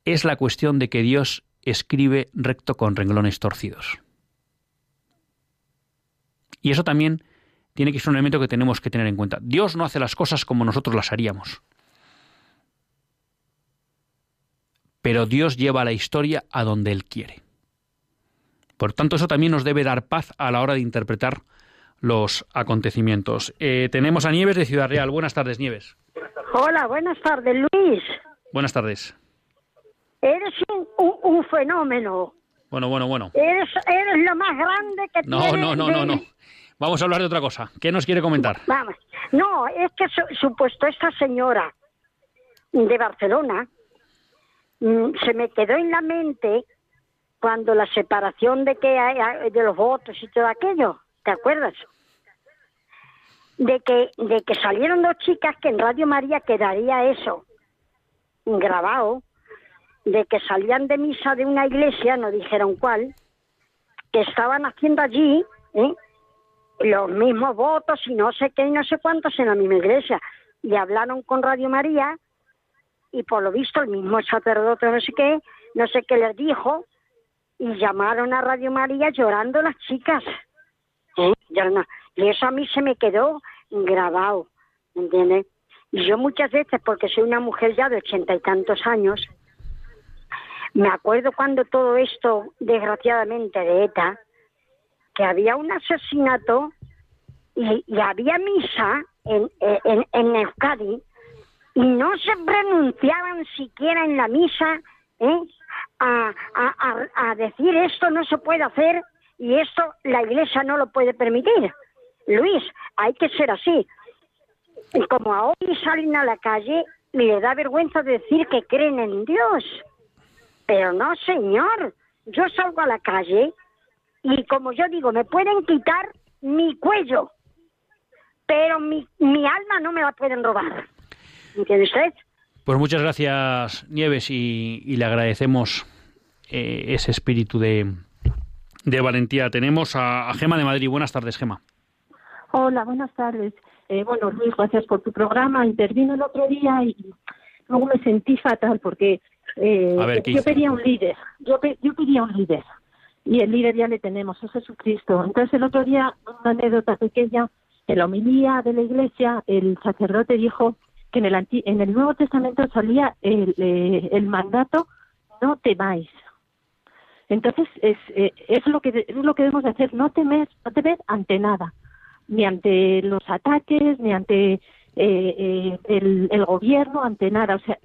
es la cuestión de que Dios escribe recto con renglones torcidos. Y eso también tiene que ser un elemento que tenemos que tener en cuenta. Dios no hace las cosas como nosotros las haríamos. Pero Dios lleva la historia a donde Él quiere. Por tanto, eso también nos debe dar paz a la hora de interpretar los acontecimientos. Eh, tenemos a Nieves de Ciudad Real. Buenas tardes, Nieves. Hola, buenas tardes, Luis. Buenas tardes. Eres un, fenómeno. Bueno, bueno, bueno. Eres, eres lo más grande que no. No, no, no, no. Vamos a hablar de otra cosa. ¿Qué nos quiere comentar? Vamos. No, es que supuesto esta señora de Barcelona mm, se me quedó en la mente cuando la separación de que hay, de los votos y todo aquello, ¿te acuerdas? De que de que salieron dos chicas que en Radio María quedaría eso grabado de que salían de misa de una iglesia, no dijeron cuál, que estaban haciendo allí ¿eh? los mismos votos y no sé qué y no sé cuántos en la misma iglesia. Y hablaron con Radio María y por lo visto el mismo sacerdote no sé qué, no sé qué les dijo y llamaron a Radio María llorando las chicas. ¿Eh? Y eso a mí se me quedó grabado, ¿entiendes? Y yo muchas veces, porque soy una mujer ya de ochenta y tantos años, me acuerdo cuando todo esto, desgraciadamente, de ETA, que había un asesinato y, había misa en, en, en, Euskadi y no se pronunciaban siquiera en la misa ¿eh? a, a, a, decir esto no se puede hacer y esto la iglesia no lo puede permitir. Luis, hay que ser así. Y como ahora salen a la calle, le da vergüenza decir que creen en Dios. Pero no, señor, yo salgo a la calle y como yo digo, me pueden quitar mi cuello, pero mi, mi alma no me la pueden robar. ¿Entiende usted? Pues muchas gracias, Nieves, y, le agradecemos eh, ese espíritu de, de valentía. Tenemos a, Gema de Madrid. Buenas tardes, Gema. Hola, buenas tardes. Eh, bueno, Luis, gracias por tu programa. Intervino el otro día y luego me sentí fatal porque eh, yo pedía un líder, yo, yo pedía un líder y el líder ya le tenemos, es Jesucristo. Entonces el otro día, una anécdota pequeña, en la homilía de la iglesia, el sacerdote dijo que en el, en el Nuevo Testamento salía el, eh, el mandato no temáis. Entonces es, eh, es lo que es lo que debemos de hacer, no temer, no temer ante nada, ni ante los ataques, ni ante eh, eh, el, gobierno ante nada. O sea,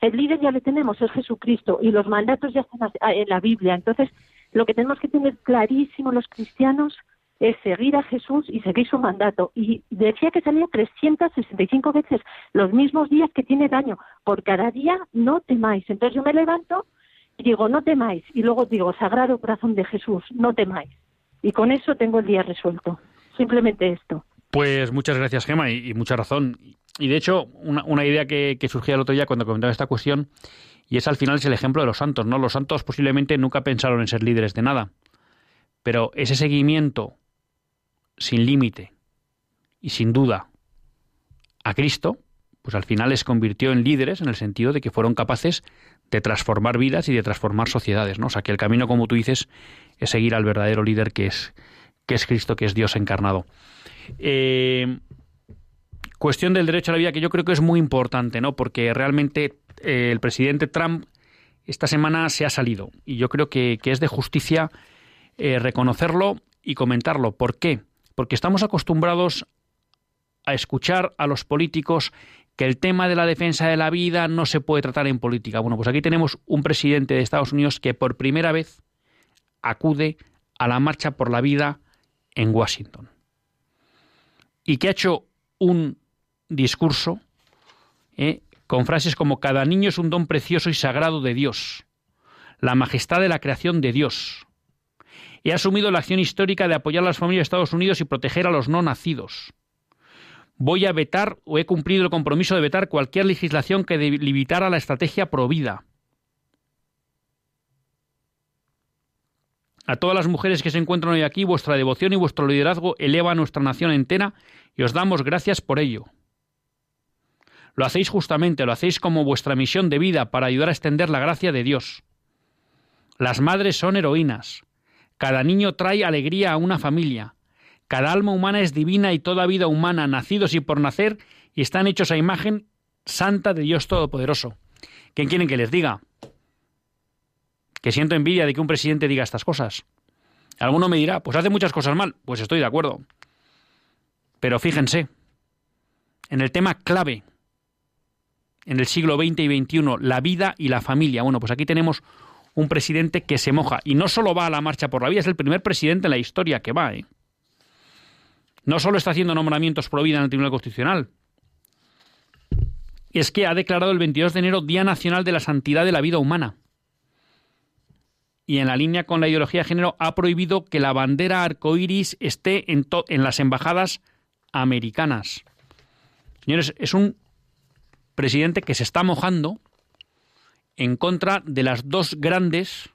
el líder ya le tenemos, es Jesucristo, y los mandatos ya están en la Biblia. Entonces, lo que tenemos que tener clarísimo los cristianos es seguir a Jesús y seguir su mandato. Y decía que salía 365 veces los mismos días que tiene daño. Por cada día no temáis. Entonces yo me levanto y digo, no temáis. Y luego digo, Sagrado Corazón de Jesús, no temáis. Y con eso tengo el día resuelto. Simplemente esto. Pues muchas gracias, Gema, y, mucha razón. Y de hecho, una, idea que, que surgía el otro día cuando comentaba esta cuestión, y es al final es el ejemplo de los santos, ¿no? Los santos posiblemente nunca pensaron en ser líderes de nada, pero ese seguimiento sin límite y sin duda a Cristo, pues al final les convirtió en líderes en el sentido de que fueron capaces de transformar vidas y de transformar sociedades, ¿no? O sea, que el camino, como tú dices, es seguir al verdadero líder que es, que es Cristo, que es Dios encarnado. Eh, cuestión del derecho a la vida que yo creo que es muy importante, ¿no? Porque realmente eh, el presidente Trump esta semana se ha salido y yo creo que, es de justicia eh, reconocerlo y comentarlo. ¿Por qué? Porque estamos acostumbrados a escuchar a los políticos que el tema de la defensa de la vida no se puede tratar en política. Bueno, pues aquí tenemos un presidente de Estados Unidos que por primera vez acude a la marcha por la vida en Washington y que ha hecho un discurso eh, con frases como cada niño es un don precioso y sagrado de Dios, la majestad de la creación de Dios. He asumido la acción histórica de apoyar a las familias de Estados Unidos y proteger a los no nacidos. Voy a vetar o he cumplido el compromiso de vetar cualquier legislación que limitara la estrategia provida. A todas las mujeres que se encuentran hoy aquí, vuestra devoción y vuestro liderazgo eleva a nuestra nación entera y os damos gracias por ello. Lo hacéis justamente, lo hacéis como vuestra misión de vida para ayudar a extender la gracia de Dios. Las madres son heroínas. Cada niño trae alegría a una familia. Cada alma humana es divina y toda vida humana, nacidos y por nacer, y están hechos a imagen santa de Dios Todopoderoso. ¿Quién quieren que les diga? Que siento envidia de que un presidente diga estas cosas. Alguno me dirá, pues hace muchas cosas mal. Pues estoy de acuerdo. Pero fíjense, en el tema clave en el siglo XX y XXI, la vida y la familia. Bueno, pues aquí tenemos un presidente que se moja y no solo va a la marcha por la vida, es el primer presidente en la historia que va. ¿eh? No solo está haciendo nombramientos pro vida en el Tribunal Constitucional, es que ha declarado el 22 de enero Día Nacional de la Santidad de la Vida Humana. Y en la línea con la ideología de género ha prohibido que la bandera arcoíris esté en, en las embajadas americanas. Señores, es un presidente que se está mojando en contra de las dos grandes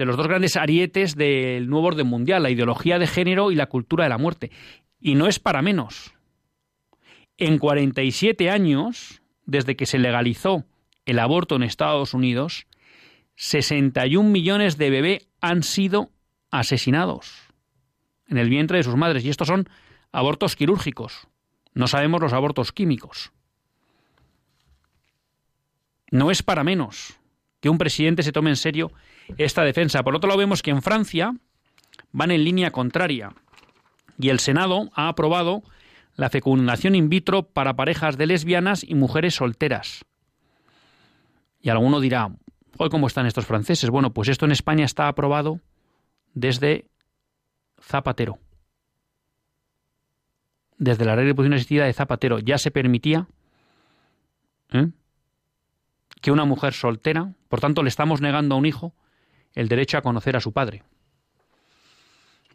de los dos grandes arietes del nuevo orden mundial, la ideología de género y la cultura de la muerte. Y no es para menos. En 47 años, desde que se legalizó el aborto en Estados Unidos, 61 millones de bebés han sido asesinados en el vientre de sus madres. Y estos son abortos quirúrgicos. No sabemos los abortos químicos. No es para menos que un presidente se tome en serio esta defensa. Por otro lado, vemos que en Francia van en línea contraria y el Senado ha aprobado la fecundación in vitro para parejas de lesbianas y mujeres solteras. Y alguno dirá, hoy cómo están estos franceses. Bueno, pues esto en España está aprobado desde Zapatero. Desde la ley de reproducción asistida de Zapatero ya se permitía ¿eh? Que una mujer soltera, por tanto le estamos negando a un hijo el derecho a conocer a su padre.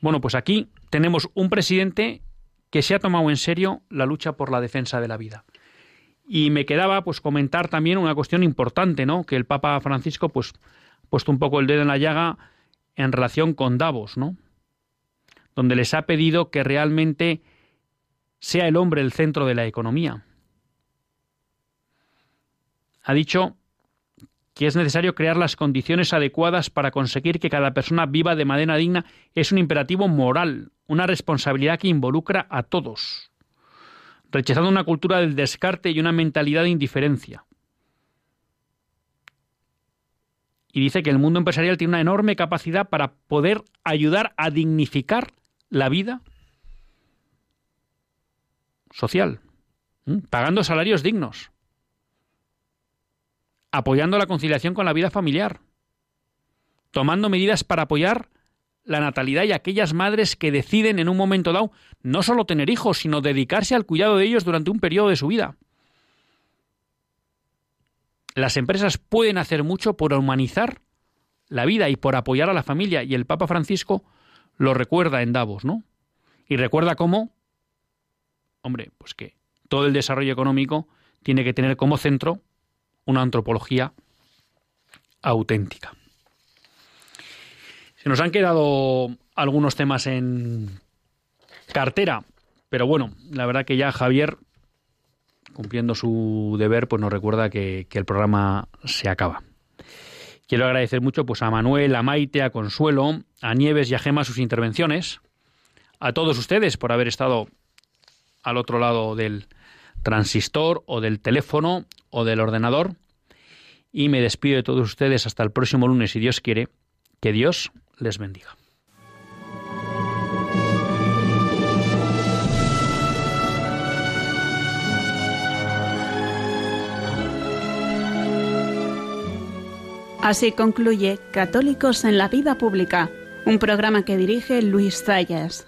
Bueno, pues aquí tenemos un presidente que se ha tomado en serio la lucha por la defensa de la vida. Y me quedaba pues comentar también una cuestión importante, ¿no? Que el Papa Francisco pues ha puesto un poco el dedo en la llaga en relación con Davos, ¿no? Donde les ha pedido que realmente sea el hombre el centro de la economía ha dicho que es necesario crear las condiciones adecuadas para conseguir que cada persona viva de manera digna. Es un imperativo moral, una responsabilidad que involucra a todos, rechazando una cultura del descarte y una mentalidad de indiferencia. Y dice que el mundo empresarial tiene una enorme capacidad para poder ayudar a dignificar la vida social, pagando salarios dignos, apoyando la conciliación con la vida familiar, tomando medidas para apoyar la natalidad y aquellas madres que deciden en un momento dado no solo tener hijos, sino dedicarse al cuidado de ellos durante un periodo de su vida. las empresas pueden hacer mucho por humanizar la vida y por apoyar a la familia. Y el Papa Francisco lo recuerda en Davos, ¿no? Y recuerda cómo, hombre, pues que todo el desarrollo económico tiene que tener como centro una antropología auténtica. Se nos han quedado algunos temas en cartera, pero bueno, la verdad que ya Javier, cumpliendo su deber, pues nos recuerda que, el programa se acaba. Quiero agradecer mucho pues, a Manuel, a Maite, a Consuelo, a Nieves y a Gema sus intervenciones, a todos ustedes por haber estado al otro lado del transistor o del teléfono o del ordenador. Y me despido de todos ustedes hasta el próximo lunes, si Dios quiere. Que Dios les bendiga. Así concluye Católicos en la Vida Pública, un programa que dirige Luis Zayas.